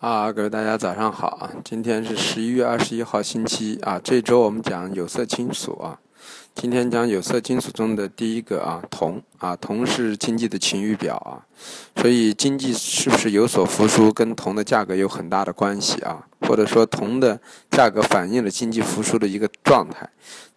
啊，各位大家早上好啊！今天是十一月二十一号星期一啊。这周我们讲有色金属啊。今天讲有色金属中的第一个啊，铜啊，铜是经济的晴雨表啊，所以经济是不是有所复苏，跟铜的价格有很大的关系啊，或者说铜的价格反映了经济复苏的一个状态。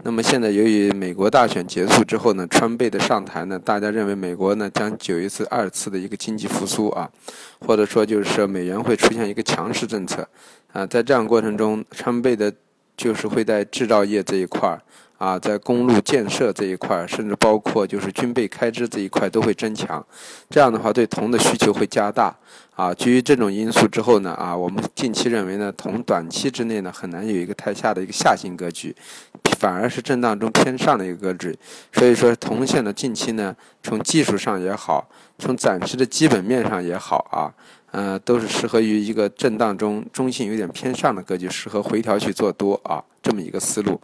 那么现在由于美国大选结束之后呢，川贝的上台呢，大家认为美国呢将有一次二次的一个经济复苏啊，或者说就是说美元会出现一个强势政策啊，在这样过程中，川贝的就是会在制造业这一块儿。啊，在公路建设这一块，甚至包括就是军备开支这一块都会增强，这样的话对铜的需求会加大。啊，基于这种因素之后呢，啊，我们近期认为呢，铜短期之内呢很难有一个太下的一个下行格局，反而是震荡中偏上的一个格局。所以说，铜现在近期呢，从技术上也好，从暂时的基本面上也好啊，呃，都是适合于一个震荡中中性有点偏上的格局，适合回调去做多啊，这么一个思路。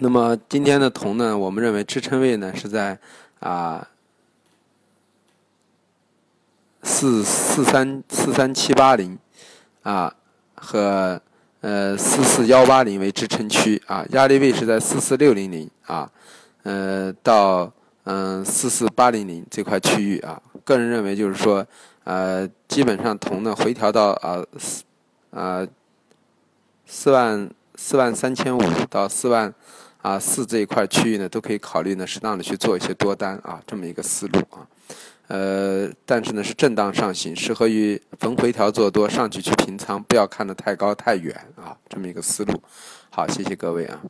那么今天的铜呢，我们认为支撑位呢是在啊四四三四三七八零啊和呃四四幺八零为支撑区啊，压力位是在四四六零零啊呃到嗯四四八零零这块区域啊，个人认为就是说呃基本上铜呢回调到啊四啊四万四万三千五到四万。啊，四这一块区域呢，都可以考虑呢，适当的去做一些多单啊，这么一个思路啊。呃，但是呢，是震荡上行，适合于逢回调做多，上去去平仓，不要看得太高太远啊，这么一个思路。好，谢谢各位啊。